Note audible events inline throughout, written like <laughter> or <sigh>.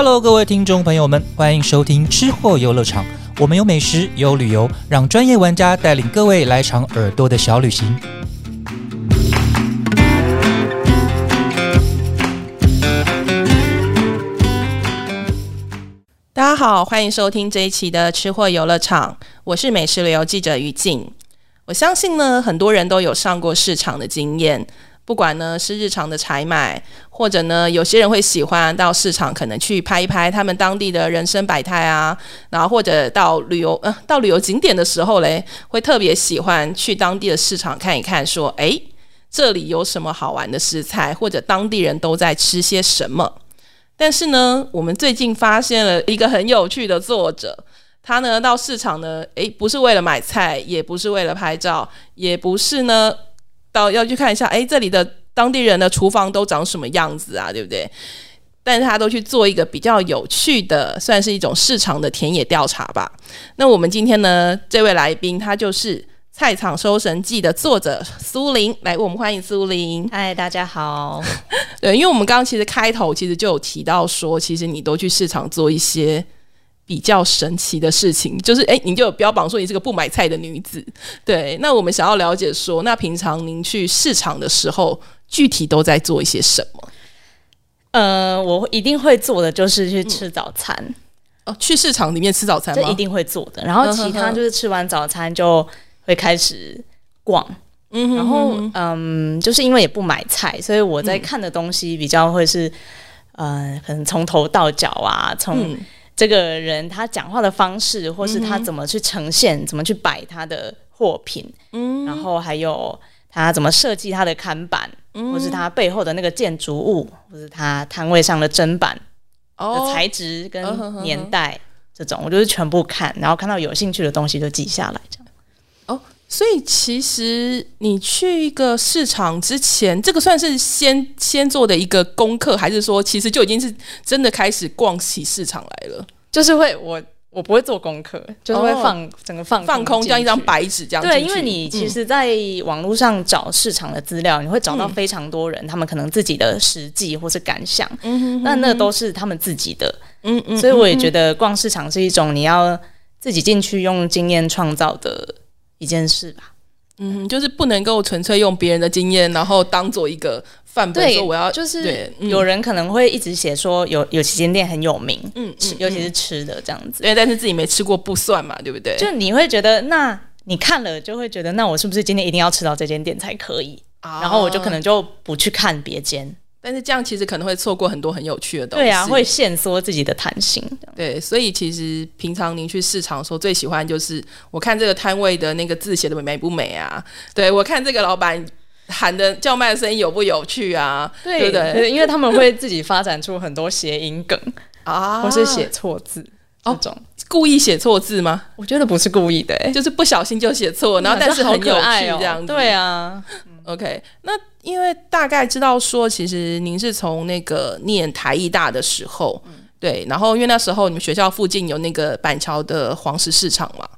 Hello，各位听众朋友们，欢迎收听吃货游乐场。我们有美食，有旅游，让专业玩家带领各位来场耳朵的小旅行。大家好，欢迎收听这一期的吃货游乐场，我是美食旅游记者于静。我相信呢，很多人都有上过市场的经验。不管呢是日常的采买，或者呢有些人会喜欢到市场，可能去拍一拍他们当地的人生百态啊，然后或者到旅游呃到旅游景点的时候嘞，会特别喜欢去当地的市场看一看，说诶这里有什么好玩的食材，或者当地人都在吃些什么。但是呢，我们最近发现了一个很有趣的作者，他呢到市场呢，诶不是为了买菜，也不是为了拍照，也不是呢。到要去看一下，哎，这里的当地人的厨房都长什么样子啊？对不对？但是他都去做一个比较有趣的，算是一种市场的田野调查吧。那我们今天呢，这位来宾他就是《菜场收神记》的作者苏林，来，我们欢迎苏林。嗨，大家好。<laughs> 对，因为我们刚刚其实开头其实就有提到说，其实你都去市场做一些。比较神奇的事情就是，哎，你就有标榜说你是个不买菜的女子，对。那我们想要了解说，那平常您去市场的时候，具体都在做一些什么？呃，我一定会做的就是去吃早餐。哦，去市场里面吃早餐，这一定会做的。然后其他就是吃完早餐就会开始逛。嗯，然后嗯，就是因为也不买菜，所以我在看的东西比较会是，呃，可能从头到脚啊，从。这个人他讲话的方式，或是他怎么去呈现，怎么去摆他的货品，嗯，然后还有他怎么设计他的看板，或是他背后的那个建筑物，或是他摊位上的砧板的材质跟年代，这种我就是全部看，然后看到有兴趣的东西就记下来，所以其实你去一个市场之前，这个算是先先做的一个功课，还是说其实就已经是真的开始逛起市场来了？就是会我我不会做功课，就是会放整个放放空，像一张白纸这样。对，因为你其实，在网络上找市场的资料，你会找到非常多人，他们可能自己的实际或是感想，嗯，那那都是他们自己的，嗯嗯。所以我也觉得逛市场是一种你要自己进去用经验创造的一件事吧。嗯，就是不能够纯粹用别人的经验，然后当做一个。范本，说我要就是有人可能会一直写说有有几间店很有名，嗯，吃尤其是吃的这样子，因为但是自己没吃过不算嘛，对不对？就你会觉得，那你看了就会觉得，那我是不是今天一定要吃到这间店才可以？然后我就可能就不去看别间，但是这样其实可能会错过很多很有趣的东西。对啊，会限缩自己的弹性。对，所以其实平常您去市场的时候，最喜欢就是我看这个摊位的那个字写的美不美啊？对我看这个老板。喊的叫卖的声音有不有趣啊？对不对？因为他们会自己发展出很多谐音梗啊，或是写错字这种，故意写错字吗？我觉得不是故意的，就是不小心就写错，然后但是很有趣这样子。对啊，OK。那因为大概知道说，其实您是从那个念台艺大的时候，对，然后因为那时候你们学校附近有那个板桥的黄石市场嘛，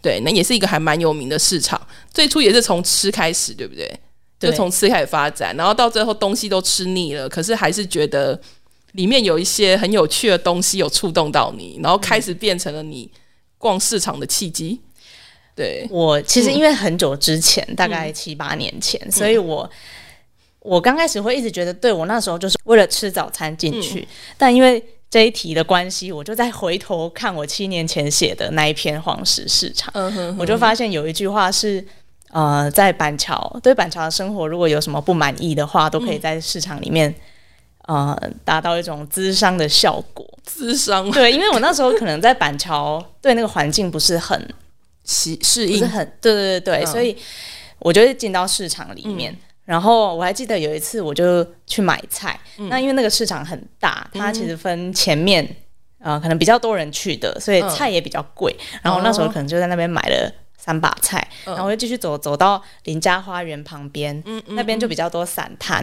对，那也是一个还蛮有名的市场。最初也是从吃开始，对不对？就从吃开始发展，然后到最后东西都吃腻了，可是还是觉得里面有一些很有趣的东西有触动到你，然后开始变成了你逛市场的契机。对我其实因为很久之前，大概七八年前，所以我我刚开始会一直觉得，对我那时候就是为了吃早餐进去，但因为这一题的关系，我就再回头看我七年前写的那一篇黄石市场，我就发现有一句话是。呃，在板桥对板桥的生活，如果有什么不满意的话，都可以在市场里面呃达到一种滋商的效果。滋商对，因为我那时候可能在板桥对那个环境不是很适适应，很对对对对，所以我就进到市场里面。然后我还记得有一次，我就去买菜。那因为那个市场很大，它其实分前面呃可能比较多人去的，所以菜也比较贵。然后那时候可能就在那边买了。三把菜，然后我就继续走，走到邻家花园旁边，那边就比较多散摊，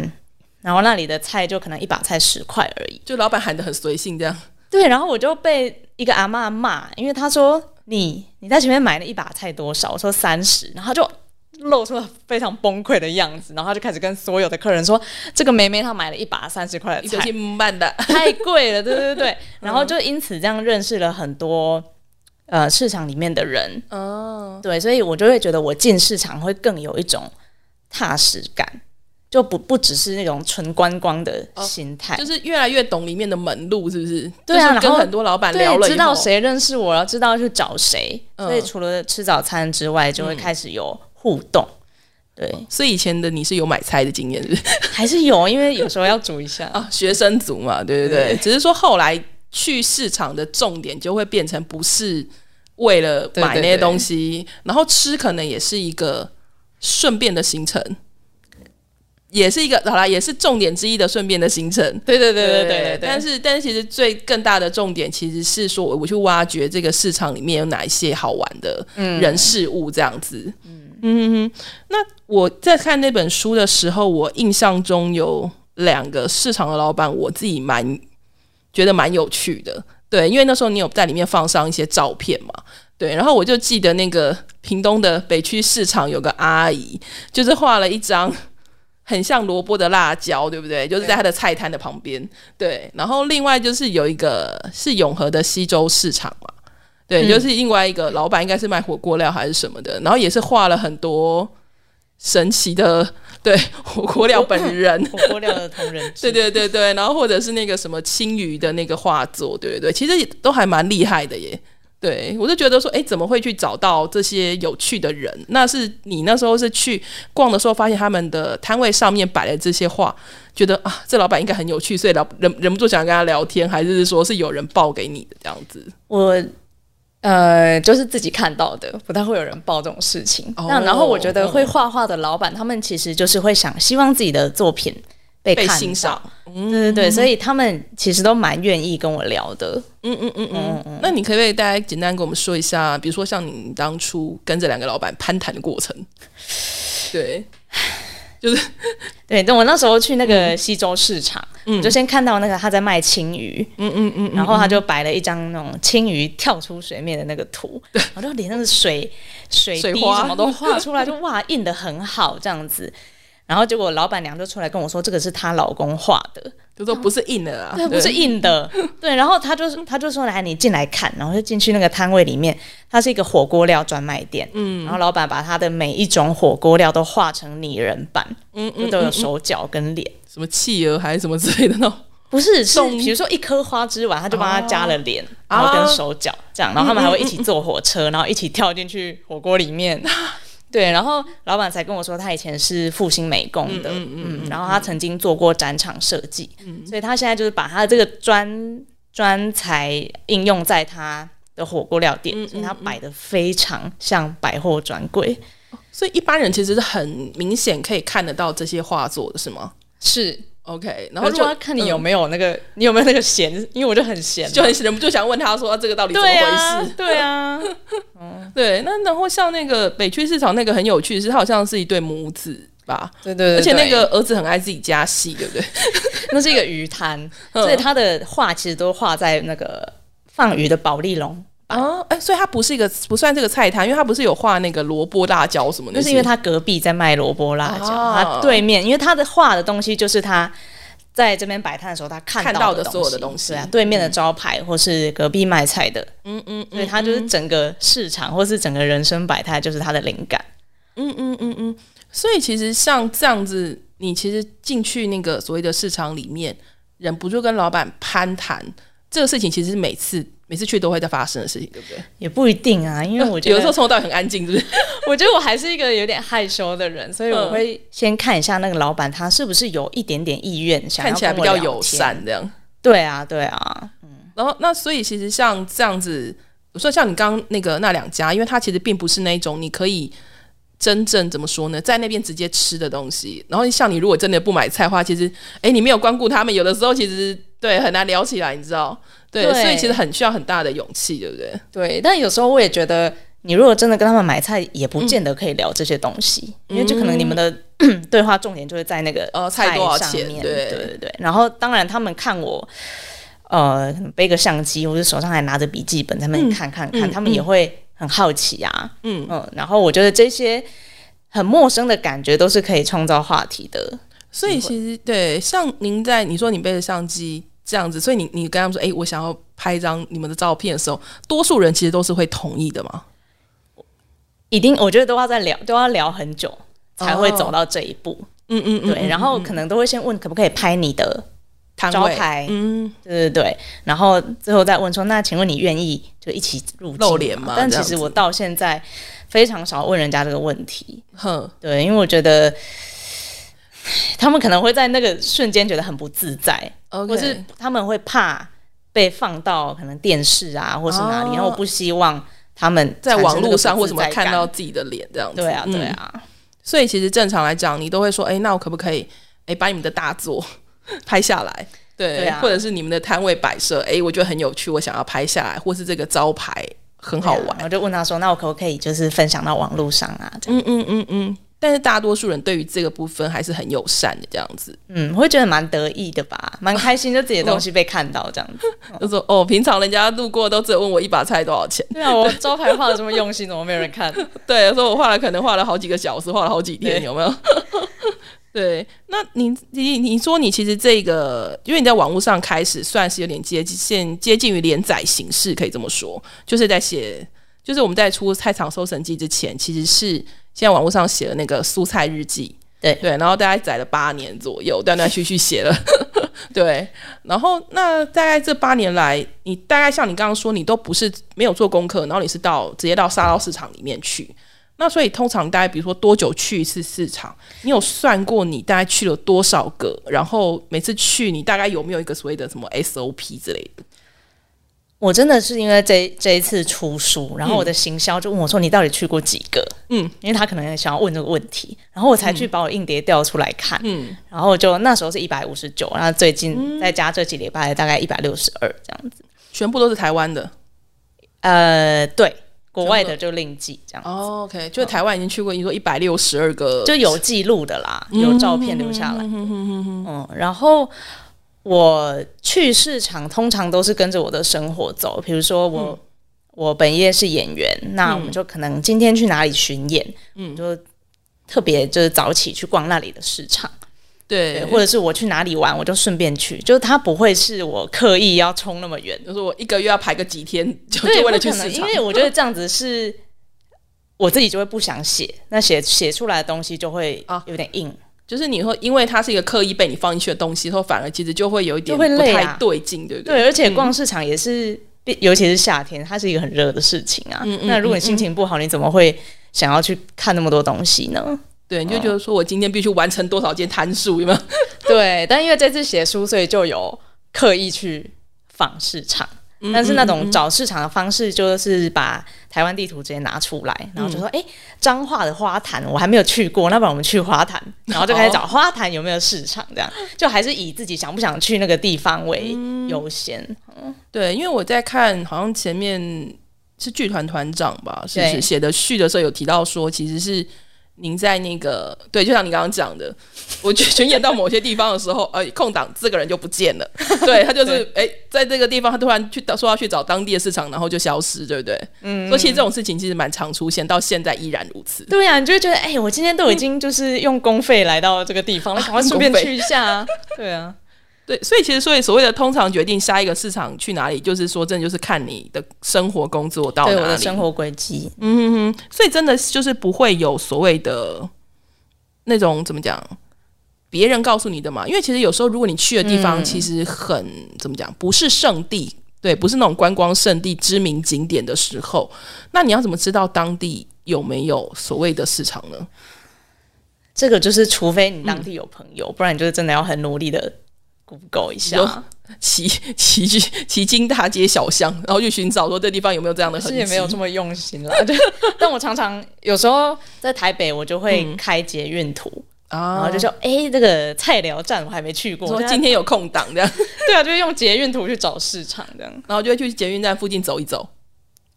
然后那里的菜就可能一把菜十块而已，就老板喊的很随性这样。对，然后我就被一个阿妈骂，因为他说你你在前面买了一把菜多少？我说三十，然后就露出了非常崩溃的样子，然后他就开始跟所有的客人说：“这个梅梅她买了一把三十块的菜，慢的 <laughs> 太贵了，对对对。”然后就因此这样认识了很多呃市场里面的人哦，对，所以我就会觉得我进市场会更有一种踏实感。就不不只是那种纯观光的心态，就是越来越懂里面的门路，是不是？对啊，跟很多老板聊了，知道谁认识我，然后知道去找谁。所以除了吃早餐之外，就会开始有互动。对，所以以前的你是有买菜的经验，是 <laughs> 还是有？因为有时候要煮一下啊，<laughs> 学生族嘛，对对对。只是说后来去市场的重点就会变成不是为了买那些东西，然后吃可能也是一个顺便的行程。也是一个好啦，也是重点之一的顺便的行程。对对对对对。但是但是，其实最更大的重点其实是说，我去挖掘这个市场里面有哪一些好玩的人事物这样子。嗯嗯。嗯那我在看那本书的时候，我印象中有两个市场的老板，我自己蛮觉得蛮有趣的。对，因为那时候你有在里面放上一些照片嘛。对，然后我就记得那个屏东的北区市场有个阿姨，就是画了一张。很像萝卜的辣椒，对不对？就是在她的菜摊的旁边。对，然后另外就是有一个是永和的西周市场嘛，对，就是另外一个老板应该是卖火锅料还是什么的，然后也是画了很多神奇的对火锅料本人，火锅料的同人，<laughs> 对对对对，然后或者是那个什么青鱼的那个画作，对对对，其实都还蛮厉害的耶。对，我就觉得说，哎，怎么会去找到这些有趣的人？那是你那时候是去逛的时候，发现他们的摊位上面摆了这些画，觉得啊，这老板应该很有趣，所以老忍忍不住想跟他聊天，还是说是有人报给你的这样子？我呃，就是自己看到的，不太会有人报这种事情。那然后我觉得会画画的老板，他们其实就是会想希望自己的作品。被欣赏，对对对，所以他们其实都蛮愿意跟我聊的。嗯嗯嗯嗯嗯。那你可不可以大家简单跟我们说一下，比如说像你当初跟这两个老板攀谈的过程？对，<sighs> <laughs> 就是 <laughs> 对。等我那时候去那个西周市场，嗯，就先看到那个他在卖青鱼，嗯嗯嗯，然后他就摆了一张那种青鱼跳出水面的那个图，然后就连那个水水滴什么都画出来，就哇印的很好这样子。然后结果老板娘就出来跟我说，这个是她老公画的，就说不是印的啊，对，不是印的，对。然后他就他就说来，你进来看，然后就进去那个摊位里面，它是一个火锅料专卖店，嗯。然后老板把他的每一种火锅料都画成拟人版，嗯嗯，都有手脚跟脸，什么企鹅还是什么之类的那种，不是，是比如说一颗花枝丸，他就帮他加了脸，然后跟手脚这样，然后他们还会一起坐火车，然后一起跳进去火锅里面。对，然后老板才跟我说，他以前是复兴美工的，嗯嗯，然后他曾经做过展场设计，嗯，所以他现在就是把他的这个专专才应用在他的火锅料店，所以他摆的非常像百货专柜，所以一般人其实是很明显可以看得到这些画作的，是吗？是。OK，然后就要看你有没有那个，你有没有那个闲，因为我就很闲，就很忍不住想问他说这个到底怎么回事？对啊，<laughs> 嗯，对。那然后像那个北区市场那个很有趣，是他好像是一对母子吧？对对，而且那个儿子很爱自己加戏，对不对？<laughs> 那是一个鱼摊，<laughs> 所以他的画其实都画在那个放鱼的保利龙。啊，哎，所以它不是一个不算这个菜摊，因为它不是有画那个萝卜辣椒什么的。就是因为他隔壁在卖萝卜辣椒，他对面，因为他的画的东西就是他在这边摆摊的时候他看到的所有的东西啊，对面的招牌或是隔壁卖菜的，嗯嗯，所以他就是整个市场或是整个人生百态就是他的灵感。嗯嗯嗯嗯，所以其实像这样子，你其实进去那个所谓的市场里面，忍不住跟老板攀谈，这个事情其实是每次。每次去都会在发生的事情，对不对？也不一定啊，因为我觉得 <laughs> 有时候从头到尾很安静，是不是？<laughs> 我觉得我还是一个有点害羞的人，所以我会先看一下那个老板他是不是有一点点意愿，想看起来比较友善这样。对啊，对啊，嗯。然后那所以其实像这样子，我说像你刚那个那两家，因为它其实并不是那种你可以真正怎么说呢，在那边直接吃的东西。然后像你如果真的不买菜的话，其实哎，你没有光顾他们，有的时候其实对很难聊起来，你知道。对，所以其实很需要很大的勇气，对不对？对，但有时候我也觉得，你如果真的跟他们买菜，也不见得可以聊这些东西，因为就可能你们的 <clears throat> 对话重点就会在那个呃菜上面，对对对对。然后当然他们看我，呃，背个相机，或者手上还拿着笔记本，他们看看看，他们也会很好奇啊，嗯嗯。然后我觉得这些很陌生的感觉，都是可以创造话题的。所以其实对，像您在你说你背着相机这样子，所以你你跟他们说，哎，我想要拍一张你们的照片的时候，多数人其实都是会同意的嘛。一定，我觉得都要在聊，都要聊很久才会走到这一步。嗯嗯嗯，对，然后可能都会先问可不可以拍你的招牌，嗯，对对对，然后最后再问说，那请问你愿意就一起入露脸吗？但其实我到现在非常少问人家这个问题。哼，对，因为我觉得他们可能会在那个瞬间觉得很不自在，或是他们会怕被放到可能电视啊，或是哪里，然后不希望。他们在网络上或什么看到自己的脸这样子，对啊，对啊。所以其实正常来讲，你都会说，哎，那我可不可以，哎，把你们的大作拍下来？对，或者是你们的摊位摆设，哎，我觉得很有趣，我想要拍下来，或是这个招牌很好玩，我就问他说，那我可不可以就是分享到网络上啊？嗯嗯嗯嗯。但是大多数人对于这个部分还是很友善的，这样子，嗯，我会觉得蛮得意的吧，蛮开心，就自己的东西被看到这样子。<laughs> 就说哦，平常人家路过都只有问我一把菜多少钱。对啊，我招牌画的这么用心，怎么没有人看？<laughs> 对，说我画了可能画了好几个小时，画了好几天，有没有？<laughs> 对，那你你你说你其实这个，因为你在网络上开始算是有点接近接近于连载形式，可以这么说，就是在写，就是我们在出菜场搜神记之前，其实是。现在网络上写的那个蔬菜日记，对对，然后大概载了八年左右，断断续续写了，<laughs> 对。然后那大概这八年来，你大概像你刚刚说，你都不是没有做功课，然后你是到直接到沙捞市场里面去。那所以通常大概比如说多久去一次市场？你有算过你大概去了多少个？然后每次去你大概有没有一个所谓的什么 SOP 之类的？我真的是因为这这一次出书，然后我的行销就问我说：“你到底去过几个？”嗯，因为他可能想要问这个问题，然后我才去把我硬碟调出来看。嗯，然后就那时候是一百五十九，然后最近再加这几礼拜大概一百六十二这样子，全部都是台湾的。呃，对，国外的就另计这样。哦，OK，就台湾已经去过，你说一百六十二个，就有记录的啦，有照片留下来。嗯，然后。我去市场通常都是跟着我的生活走，比如说我我本业是演员，那我们就可能今天去哪里巡演，嗯，就特别就是早起去逛那里的市场，对，或者是我去哪里玩，我就顺便去，就是他不会是我刻意要冲那么远，就是我一个月要排个几天，就就为了去市场，因为我觉得这样子是我自己就会不想写，那写写出来的东西就会啊。有点硬。就是你会，因为它是一个刻意被你放进去的东西，后反而其实就会有一点不太对劲，对不对？对，而且逛市场也是，尤其是夏天，它是一个很热的事情啊。那如果你心情不好，你怎么会想要去看那么多东西呢？对，你就觉得说我今天必须完成多少件摊数，有没有？<laughs> 对，但因为这次写书，所以就有刻意去访市场。但是那种找市场的方式，就是把台湾地图直接拿出来，然后就说：“哎，彰化的花坛我还没有去过，那不然我们去花坛。<laughs> ”然后就开始找花坛有没有市场，这样就还是以自己想不想去那个地方为优先。嗯，对，因为我在看，好像前面是剧团团长吧，是不是写的序的时候有提到说，其实是。您在那个对，就像你刚刚讲的，<laughs> 我巡演到某些地方的时候，呃，空档这个人就不见了。<laughs> 对他就是哎，在这个地方他突然去说要去找当地的市场，然后就消失，对不对？嗯。所以其实这种事情其实蛮常出现，到现在依然如此。对呀，你就会觉得哎，我今天都已经就是用公费来到这个地方了，赶快顺便去一下啊。对啊。对，所以其实所以所谓的通常决定下一个市场去哪里，就是说真的就是看你的生活工作到哪里，我的生活轨迹。嗯哼哼，所以真的就是不会有所谓的那种怎么讲，别人告诉你的嘛。因为其实有时候如果你去的地方其实很怎么讲，不是圣地，对，不是那种观光圣地、知名景点的时候，那你要怎么知道当地有没有所谓的市场呢？这个就是除非你当地有朋友，不然你就是真的要很努力的。Google 一下，骑骑去骑经大街小巷，然后去寻找说这地方有没有这样的痕迹，也没有这么用心了。<laughs> 对，但我常常有时候在台北，我就会开捷运图啊，然后就说：“哎，这个菜寮站我还没去过，说今天有空档这样。<laughs> ”对啊，就是用捷运图去找市场这样，然后就会去捷运站附近走一走。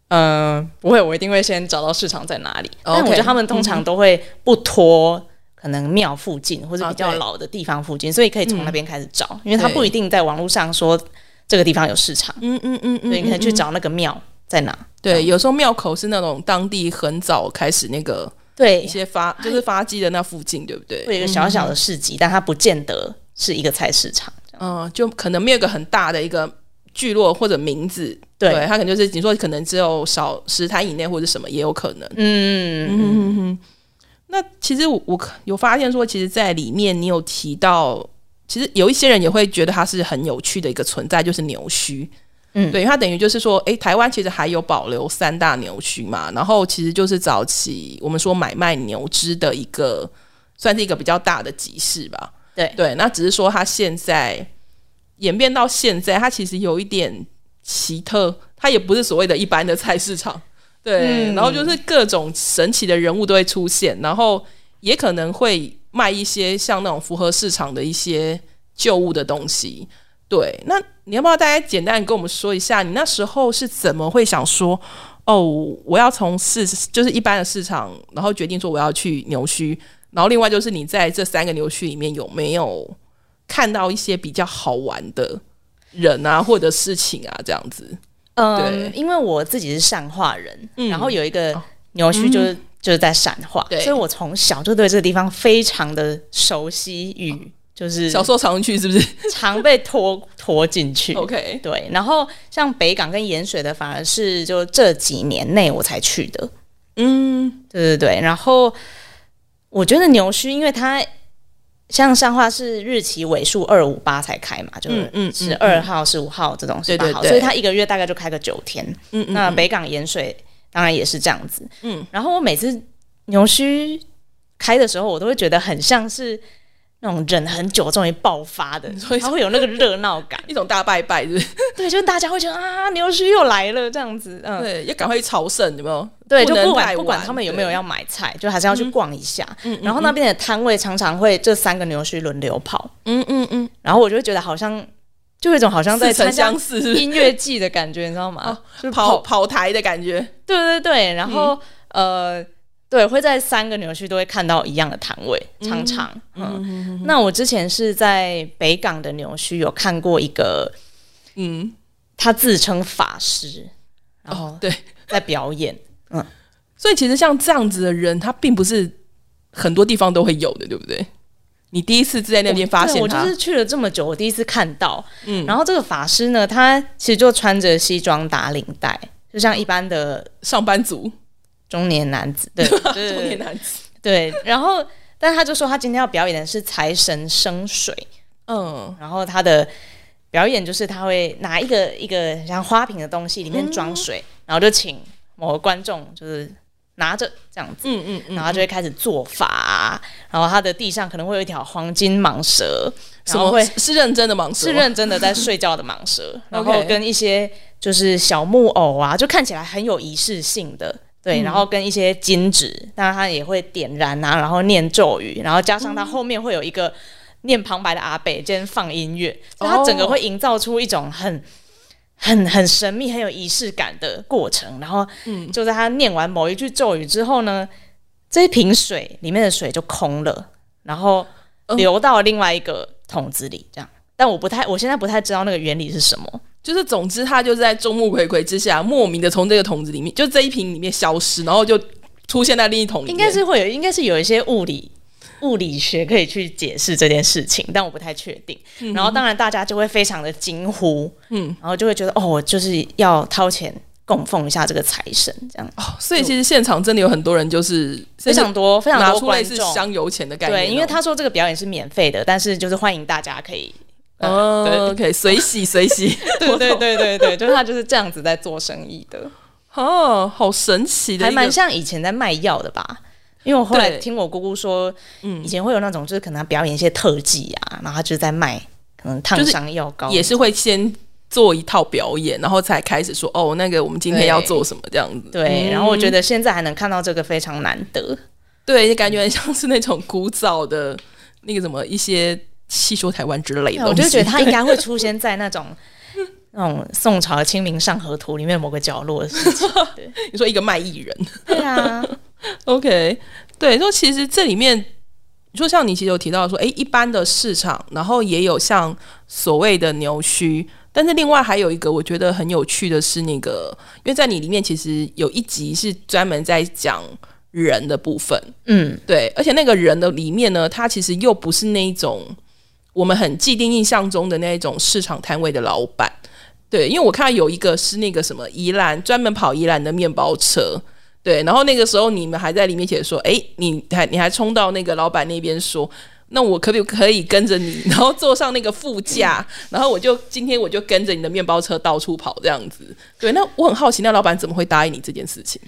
嗯，不会，我一定会先找到市场在哪里。但我觉得他们通常都会不拖。可能庙附近或者比较老的地方附近，所以可以从那边开始找，因为它不一定在网络上说这个地方有市场。嗯嗯嗯嗯，所以你可以去找那个庙在哪。对，有时候庙口是那种当地很早开始那个对一些发就是发迹的那附近，对不对？会有一个小小的市集，但它不见得是一个菜市场。嗯，就可能没有一个很大的一个聚落或者名字，对，它可能就是你说可能只有少十台以内或者什么也有可能。嗯嗯嗯嗯。那其实我我有发现说，其实，在里面你有提到，其实有一些人也会觉得它是很有趣的一个存在，就是牛墟。嗯，对，它等于就是说，哎，台湾其实还有保留三大牛墟嘛，然后其实就是早期我们说买卖牛只的一个，算是一个比较大的集市吧。对对，那只是说它现在演变到现在，它其实有一点奇特，它也不是所谓的一般的菜市场。对，然后就是各种神奇的人物都会出现，然后也可能会卖一些像那种符合市场的一些旧物的东西。对，那你要不要大家简单跟我们说一下，你那时候是怎么会想说，哦，我要从市就是一般的市场，然后决定说我要去牛墟。然后另外就是你在这三个牛墟里面有没有看到一些比较好玩的人啊或者事情啊这样子？嗯，因为我自己是善化人，然后有一个牛区就是就是在善化，所以我从小就对这个地方非常的熟悉与就是小时候常去是不是？常被拖 <laughs> 拖进去。OK，对。然后像北港跟盐水的反而是就这几年内我才去的。嗯，对对对。然后。我觉得牛墟，因为它像上画是日期尾数二五八才开嘛，就是十二号、十五号这种十八号，所以它一个月大概就开个九天。嗯嗯。那北港盐水当然也是这样子。嗯。然后我每次牛须开的时候，我都会觉得很像是。那种忍很久终于爆发的，所以它会有那个热闹感，<laughs> 一种大拜拜，是 <laughs> 对，就是大家会觉得啊，牛墟又来了这样子，嗯，对，要赶快去朝圣，有没有？对，就不管不管他们有没有要买菜，就还是要去逛一下。嗯，然后那边的摊位常常会这三个牛墟轮流跑，嗯嗯嗯，然后我就会觉得好像就有一种好像在参加音乐季的感觉，你知道吗？就跑跑台的感觉，对对对，然后呃。对，会在三个牛区都会看到一样的摊位，常常。嗯，那我之前是在北港的牛区有看过一个，嗯，他自称法师，然后对 <laughs> 在表演。嗯，<laughs> 所以其实像这样子的人，他并不是很多地方都会有的，对不对？你第一次在那边发现，我就是去了这么久，我第一次看到。嗯，然后这个法师呢，他其实就穿着西装打领带，就像一般的上班族。中年男子，对，<laughs> 中年男子，对。然后，但他就说他今天要表演的是财神生水，嗯。然后他的表演就是他会拿一个一个像花瓶的东西，里面装水，然后就请某个观众就是拿着这样子，嗯嗯嗯，然后就会开始做法。然后他的地上可能会有一条黄金蟒蛇，什么会是认真的蟒蛇？是认真的在睡觉的蟒蛇。然后 <laughs> 跟一些就是小木偶啊，就看起来很有仪式性的。对，然后跟一些金纸，当然他也会点燃啊，然后念咒语，然后加上他后面会有一个念旁白的阿北，兼放音乐，所以他整个会营造出一种很、很、很神秘、很有仪式感的过程。然后，嗯，就在他念完某一句咒语之后呢，这一瓶水里面的水就空了，然后流到另外一个桶子里，这样。但我不太，我现在不太知道那个原理是什么。就是，总之，他就是在众目睽睽之下，莫名的从这个桶子里面，就这一瓶里面消失，然后就出现在另一桶里面。应该是会有，应该是有一些物理物理学可以去解释这件事情，但我不太确定。然后，当然大家就会非常的惊呼，嗯，然后就会觉得哦，就是要掏钱供奉一下这个财神，这样。哦，所以其实现场真的有很多人，就是非常多非常多观众香油钱的概念。对，因为他说这个表演是免费的，但是就是欢迎大家可以。哦，OK，随喜 <laughs> 随喜，对对对对对，就是他就是这样子在做生意的，哦，好神奇的，还蛮像以前在卖药的吧？因为我后来听我姑姑说，嗯，以前会有那种就是可能表演一些特技啊，然后他就是在卖可能烫伤药膏，也是会先做一套表演，然后才开始说哦，那个我们今天要做什么这样子。对，然后我觉得现在还能看到这个非常难得，对，感觉很像是那种古早的那个什么一些。戏说台湾之类的，我就觉得他应该会出现在那种 <laughs> 那种宋朝的《清明上河图》里面某个角落的事情。你说一个卖艺人，对啊，<laughs> OK，对，说其实这里面，你说像你其实有提到说，哎，一般的市场，然后也有像所谓的牛墟，但是另外还有一个我觉得很有趣的是那个，因为在你里面其实有一集是专门在讲人的部分，嗯，对，而且那个人的里面呢，他其实又不是那一种我们很既定印象中的那一种市场摊位的老板，对，因为我看到有一个是那个什么宜兰专门跑宜兰的面包车，对，然后那个时候你们还在里面写说，哎，你还你还冲到那个老板那边说。那我可不可以跟着你，然后坐上那个副驾，<laughs> 然后我就今天我就跟着你的面包车到处跑这样子。对，那我很好奇，那老板怎么会答应你这件事情？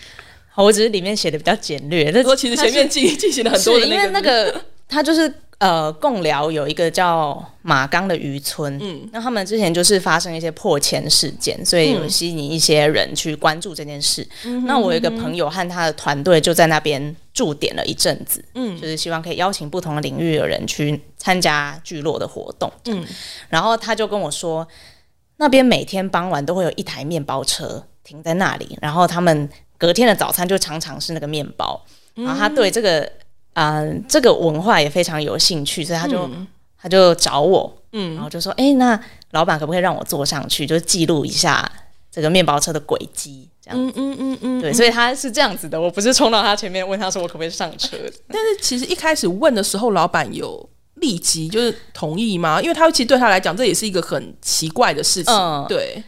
好，我只是里面写的比较简略。那说其实前面进进行了很多的因为那个 <laughs> 他就是。呃，贡寮有一个叫马冈的渔村，嗯，那他们之前就是发生一些破迁事件，所以有吸引一些人去关注这件事。那我有一个朋友和他的团队就在那边驻点了一阵子，嗯，就是希望可以邀请不同的领域的人去参加聚落的活动，嗯，然后他就跟我说，那边每天傍晚都会有一台面包车停在那里，然后他们隔天的早餐就常常是那个面包，然后他对这个。啊，这个文化也非常有兴趣，所以他就他就找我，嗯，然后就说，哎，那老板可不可以让我坐上去，就记录一下这个面包车的轨迹，这样，嗯嗯嗯嗯，对，所以他是这样子的，我不是冲到他前面问他说我可不可以上车，<laughs> 但是其实一开始问的时候，老板有立即就是同意吗？因为他其实对他来讲，这也是一个很奇怪的事情，对，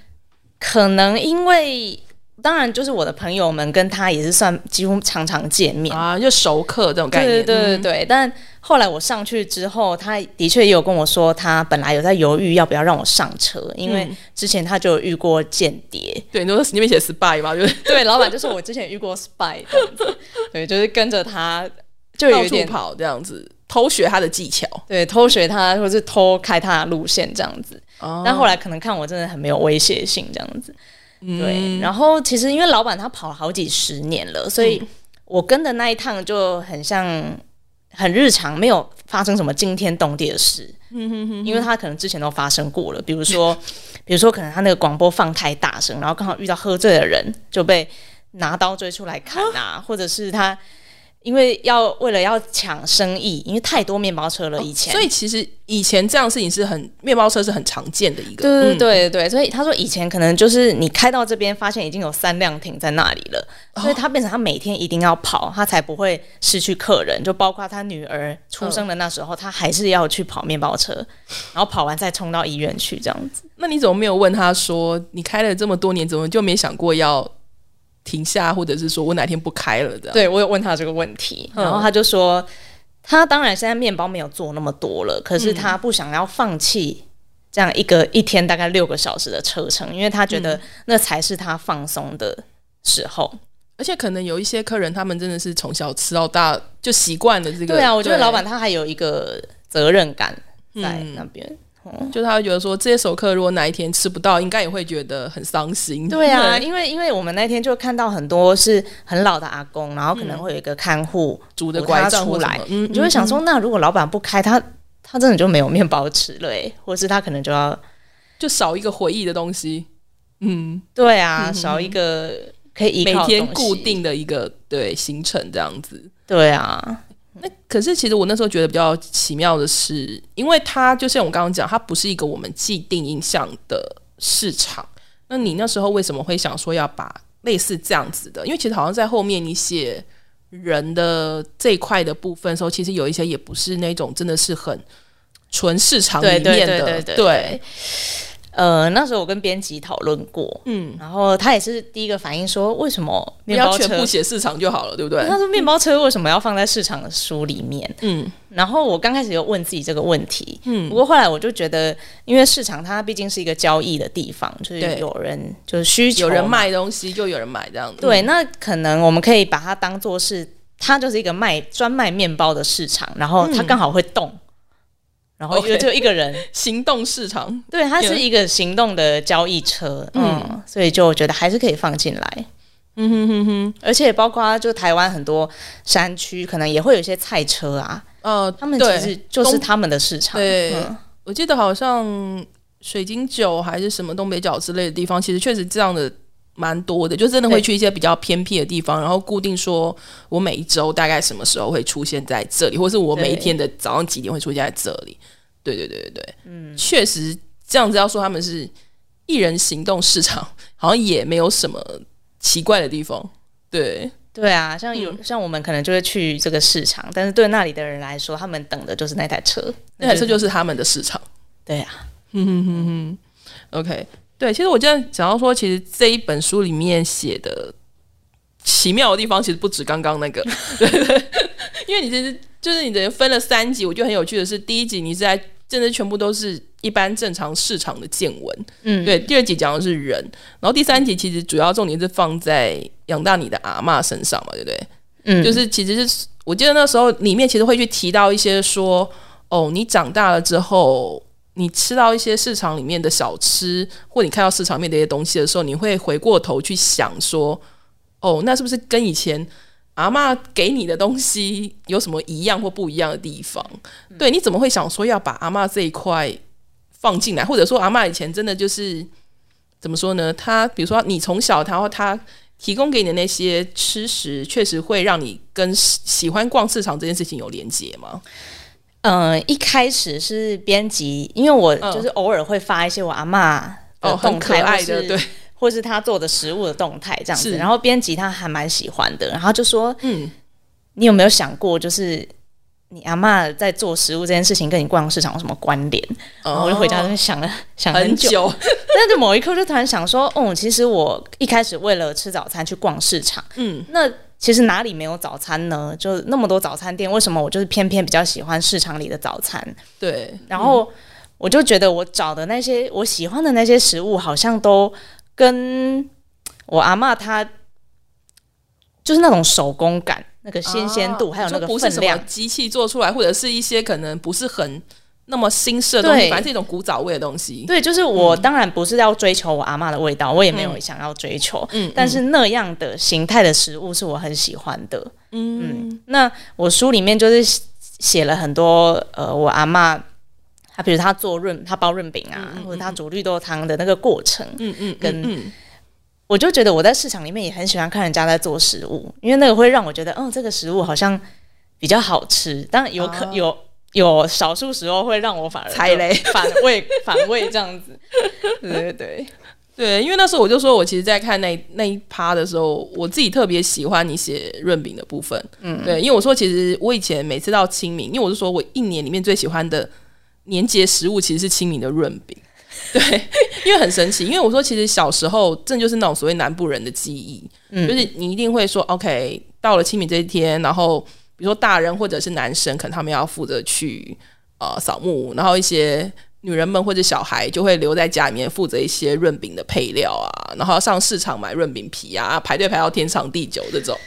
可能因为。当然，就是我的朋友们跟他也是算几乎常常见面啊，就熟客这种概念。对对对对。但后来我上去之后，他的确也有跟我说，他本来有在犹豫要不要让我上车，因为之前他就遇过间谍。对，你说里面写 spy 吗？就是 <laughs> 对，老板就是我之前遇过 spy 这样子。<laughs> 对，就是跟着他就有点跑这样子，偷学他的技巧。对，偷学他，或是偷开他的路线这样子。哦。但后来可能看我真的很没有威胁性这样子。对，然后其实因为老板他跑了好几十年了，所以我跟的那一趟就很像很日常，没有发生什么惊天动地的事。嗯哼哼，因为他可能之前都发生过了，比如说，<laughs> 比如说可能他那个广播放太大声，然后刚好遇到喝醉的人就被拿刀追出来砍啊，或者是他。因为要为了要抢生意，因为太多面包车了以前，所以其实以前这样事情是很面包车是很常见的一个。对对对对，所以他说以前可能就是你开到这边，发现已经有三辆停在那里了，所以他变成他每天一定要跑，他才不会失去客人。就包括他女儿出生的那时候，他还是要去跑面包车，然后跑完再冲到医院去这样子。那你怎么没有问他说，你开了这么多年，怎么就没想过要？停下，或者是说我哪天不开了的？对我有问他这个问题，然后他就说，他当然现在面包没有做那么多了，可是他不想要放弃这样一个一天大概六个小时的车程，因为他觉得那才是他放松的时候。而且可能有一些客人，他们真的是从小吃到大，就习惯了这个。对啊，我觉得老板他还有一个责任感在那边。就他会觉得说，这些熟客如果哪一天吃不到，应该也会觉得很伤心。对啊，因为因为我们那天就看到很多是很老的阿公，然后可能会有一个看护拄着拐杖出来，你就会想说，那如果老板不开，他他真的就没有面包吃了，哎，或者是他可能就要就少一个回忆的东西。嗯，对啊，少一个可以每天固定的一个对行程这样子。对啊。那可是，其实我那时候觉得比较奇妙的是，因为它就像我刚刚讲，它不是一个我们既定印象的市场。那你那时候为什么会想说要把类似这样子的？因为其实好像在后面你写人的这一块的部分时候，其实有一些也不是那种真的是很纯市场里面的，对。呃，那时候我跟编辑讨论过，嗯，然后他也是第一个反应说，为什么面包车全部写市场就好了，对不对？他说面包车为什么要放在市场的书里面？嗯，然后我刚开始又问自己这个问题，嗯，不过后来我就觉得，因为市场它毕竟是一个交易的地方，就是有人就是需求，有人卖东西就有人买这样子。对，那可能我们可以把它当做是，它就是一个卖专卖面包的市场，然后它刚好会动。然后就就一个人。<laughs> 行动市场，对，它是一个行动的交易车，嗯，所以就觉得还是可以放进来，嗯哼哼哼，而且包括就台湾很多山区，可能也会有一些菜车啊，呃，他们其实就是他们的市场。对，我记得好像水晶酒还是什么东北角之类的地方，其实确实这样的蛮多的，就真的会去一些比较偏僻的地方，然后固定说我每一周大概什么时候会出现在这里，或是我每一天的早上几点会出现在这里。对对对对对，嗯，确实这样子要说他们是艺人行动市场，好像也没有什么奇怪的地方。对，对啊，像有像我们可能就会去这个市场，但是对那里的人来说，他们等的就是那台车，那台车就是他们的市场。对啊，嗯哼哼哼，OK，对，其实我今天想要说，其实这一本书里面写的奇妙的地方，其实不止刚刚那个，对 <laughs> 对，<laughs> 因为你其实就是你等于分了三集，我觉得很有趣的是，第一集你是在。真的全部都是一般正常市场的见闻，嗯，对。第二集讲的是人，然后第三集其实主要重点是放在养大你的阿妈身上嘛，对不对？嗯，就是其实是我记得那时候里面其实会去提到一些说，哦，你长大了之后，你吃到一些市场里面的小吃，或你看到市场面的一些东西的时候，你会回过头去想说，哦，那是不是跟以前？阿妈给你的东西有什么一样或不一样的地方？对，你怎么会想说要把阿妈这一块放进来？或者说阿妈以前真的就是怎么说呢？他比如说你从小，然后他提供给你的那些吃食，确实会让你跟喜欢逛市场这件事情有连接吗？嗯，一开始是编辑，因为我就是偶尔会发一些我阿妈哦很可爱的对。或是他做的食物的动态这样子，然后编辑他还蛮喜欢的，然后就说：“嗯，你有没有想过，就是你阿妈在做食物这件事情跟你逛市场有什么关联？”然后我就回家就想了想很久，<laughs> 但是某一刻就突然想说：“哦，其实我一开始为了吃早餐去逛市场，嗯，那其实哪里没有早餐呢？就那么多早餐店，为什么我就是偏偏比较喜欢市场里的早餐？对，然后我就觉得我找的那些我喜欢的那些食物，好像都。”跟我阿妈，她就是那种手工感、那个新鲜度，还有那个分量，机器做出来，或者是一些可能不是很那么新式的东西，反正是一种古早味的东西。对，就是我当然不是要追求我阿妈的味道，我也没有想要追求。嗯，但是那样的形态的食物是我很喜欢的。嗯，那我书里面就是写了很多，呃，我阿妈。他比如他做润，他包润饼啊，或者他煮绿豆汤的那个过程，嗯嗯，跟我就觉得我在市场里面也很喜欢看人家在做食物，因为那个会让我觉得，哦，这个食物好像比较好吃。当然有可有有少数时候会让我反而踩雷、反胃、<laughs> 反胃这样子。对对对对，因为那时候我就说我其实，在看那那一趴的时候，我自己特别喜欢你写润饼的部分。嗯，对，因为我说其实我以前每次到清明，因为我是说我一年里面最喜欢的。年节食物其实是清明的润饼，<laughs> 对，因为很神奇。因为我说，其实小时候这就是那种所谓南部人的记忆，嗯，就是你一定会说，OK，到了清明这一天，然后比如说大人或者是男生，可能他们要负责去呃扫墓，然后一些女人们或者小孩就会留在家里面负责一些润饼的配料啊，然后上市场买润饼皮啊，排队排到天长地久这种。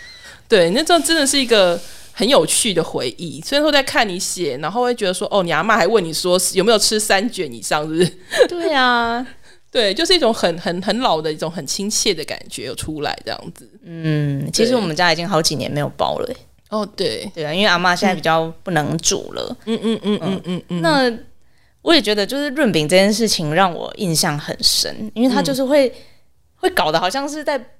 对，那这真的是一个。很有趣的回忆，虽然说在看你写，然后会觉得说，哦，你阿妈还问你说有没有吃三卷以上，是不是？对啊，<laughs> 对，就是一种很很很老的一种很亲切的感觉有出来这样子。嗯，其实我们家已经好几年没有包了。哦，对，对啊，因为阿妈现在比较不能煮了。嗯嗯嗯嗯嗯嗯。那我也觉得，就是润饼这件事情让我印象很深，因为他就是会会搞得好像是在。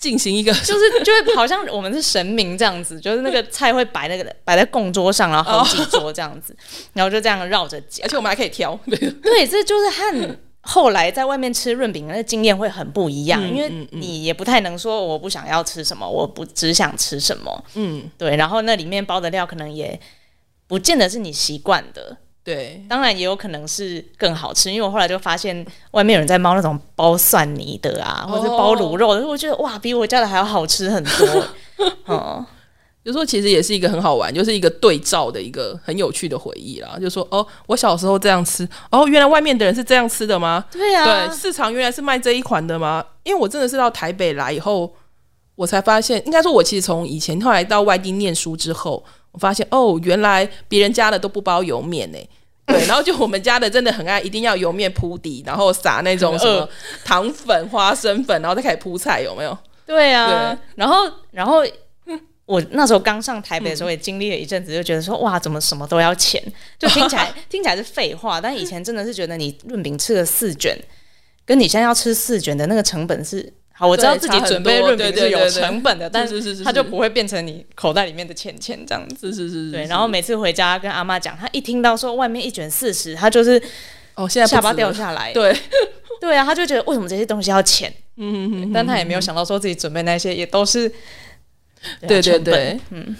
进行一个，<laughs> 就是就会好像我们是神明这样子，就是那个菜会摆那个 <laughs> 摆在供桌上，然后好几桌这样子，然后就这样绕着 <laughs> 讲，而且我们还可以挑。对，这就是和后来在外面吃润饼的经验会很不一样，因为你也不太能说我不想要吃什么，我不只想吃什么。嗯，对，然后那里面包的料可能也不见得是你习惯的。对，当然也有可能是更好吃，因为我后来就发现外面有人在包那种包蒜泥的啊，或者包卤肉的，我觉得哇，比我家的还要好吃很多。哦，<laughs> 就说其实也是一个很好玩，就是一个对照的一个很有趣的回忆啦。就说哦，我小时候这样吃，哦，原来外面的人是这样吃的吗？对呀，对，市场原来是卖这一款的吗？因为我真的是到台北来以后，我才发现，应该说，我其实从以前后来到外地念书之后，我发现哦，原来别人家的都不包油面呢。对，然后就我们家的真的很爱，一定要油面铺底，然后撒那种什么糖粉、花生粉，然后再开始铺菜，有没有？对啊，然后，然后我那时候刚上台北的时候，也经历了一阵子，就觉得说哇，怎么什么都要钱？就听起来 <laughs> 听起来是废话，但以前真的是觉得你润饼吃了四卷，跟你现在要吃四卷的那个成本是。好，我知道自己准备润饼是有成本的，但是它就不会变成你口袋里面的钱钱这样子。是是是，对。然后每次回家跟阿妈讲，她一听到说外面一卷四十，她就是哦，现在下巴掉下来。对对啊，她就觉得为什么这些东西要钱？嗯嗯嗯。但她也没有想到说自己准备那些也都是对对对，嗯。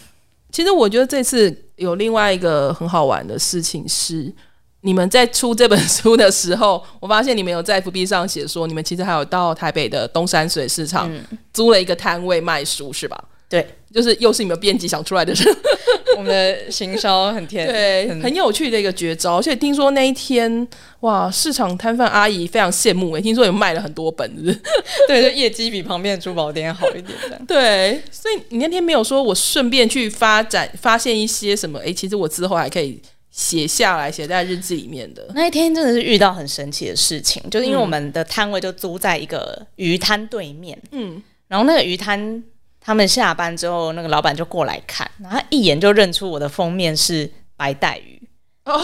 其实我觉得这次有另外一个很好玩的事情是，你们在出这本书的时候，我发现你们有在 FB 上写说，你们其实还有到台北的东山水市场租了一个摊位卖书，是吧？对，就是又是你们编辑想出来的事。<laughs> 我们的行销很甜，对，很有趣的一个绝招。而且听说那一天，哇，市场摊贩阿姨非常羡慕诶，听说也卖了很多本子，<laughs> 对，就业绩比旁边的珠宝店好一点。<laughs> 对，所以你那天没有说我顺便去发展，发现一些什么？哎，其实我之后还可以写下来，写在日记里面的。那一天真的是遇到很神奇的事情，就是因为我们的摊位就租在一个鱼摊对面，嗯，然后那个鱼摊。他们下班之后，那个老板就过来看，然后一眼就认出我的封面是白带鱼。哦，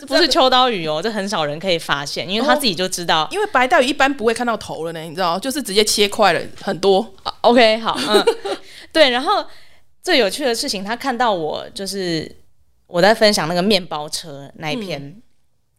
这不是秋刀鱼哦，这很少人可以发现，因为他自己就知道，因为白带鱼一般不会看到头了呢，你知道，就是直接切块了很多。OK，好，嗯，<laughs> 对，然后最有趣的事情，他看到我就是我在分享那个面包车那一篇，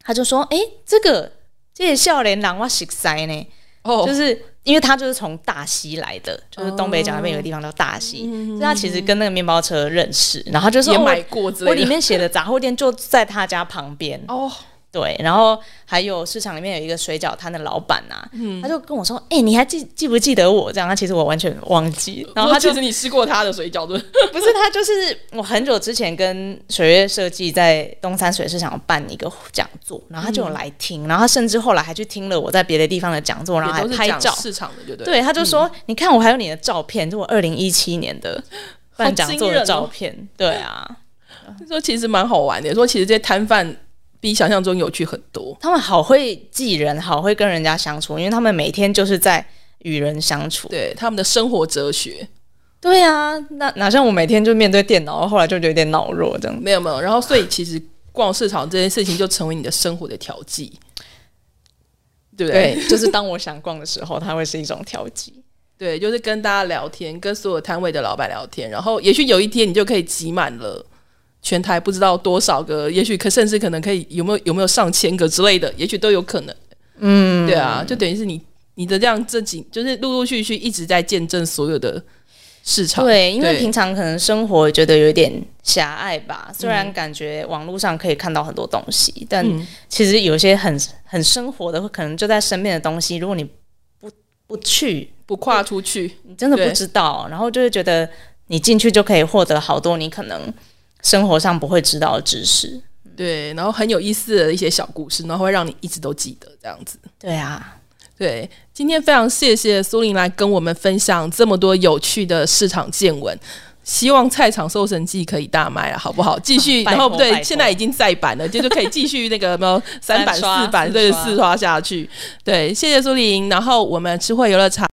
他就说：“哎，这个这些笑脸狼哇识塞呢。”哦，就是因为他就是从大溪来的，就是东北角那边有个地方叫大溪，所以他其实跟那个面包车认识，然后就是也买过，我里面写的杂货店就在他家旁边。哦。对，然后还有市场里面有一个水饺摊的老板呐，他就跟我说：“哎，你还记记不记得我？”这样，他其实我完全忘记。<laughs> 然后他其实你吃过他的水饺对？<laughs> 不是，他就是我很久之前跟水月设计在东山水市场办一个讲座，然后他就有来听，然后他甚至后来还去听了我在别的地方的讲座，然后还拍照。市场的对对？对，他就说：“你看，我还有你的照片，就我二零一七年的办讲座的照片。”对啊，说其实蛮好玩的。说其实这些摊贩。比想象中有趣很多。他们好会记人，好会跟人家相处，因为他们每天就是在与人相处。对他们的生活哲学。对啊，那哪像我每天就面对电脑，后来就有点脑弱这样。没有没有，然后所以其实逛市场这件事情就成为你的生活的调剂，对不对？就是当我想逛的时候，它会是一种调剂。<laughs> 对，就是跟大家聊天，跟所有摊位的老板聊天，然后也许有一天你就可以挤满了。全台不知道多少个，也许可甚至可能可以有没有有没有上千个之类的，也许都有可能。嗯，对啊，就等于是你你的这样这几就是陆陆续续一直在见证所有的市场。对，因为平常可能生活觉得有点狭隘吧，虽然感觉网络上可以看到很多东西，但其实有些很很生活的，可能就在身边的东西，如果你不不去不跨出去，你真的不知道。然后就会觉得你进去就可以获得好多你可能。生活上不会知道的知识，对，然后很有意思的一些小故事，然后会让你一直都记得这样子。对啊，对，今天非常谢谢苏玲来跟我们分享这么多有趣的市场见闻，希望菜场搜神记可以大卖了，好不好？继续，<laughs> 然后不对，现在已经再版了，就就可以继续那个什么 <laughs> 三版四版，对，四刷下去。对，谢谢苏玲，然后我们吃货游乐场。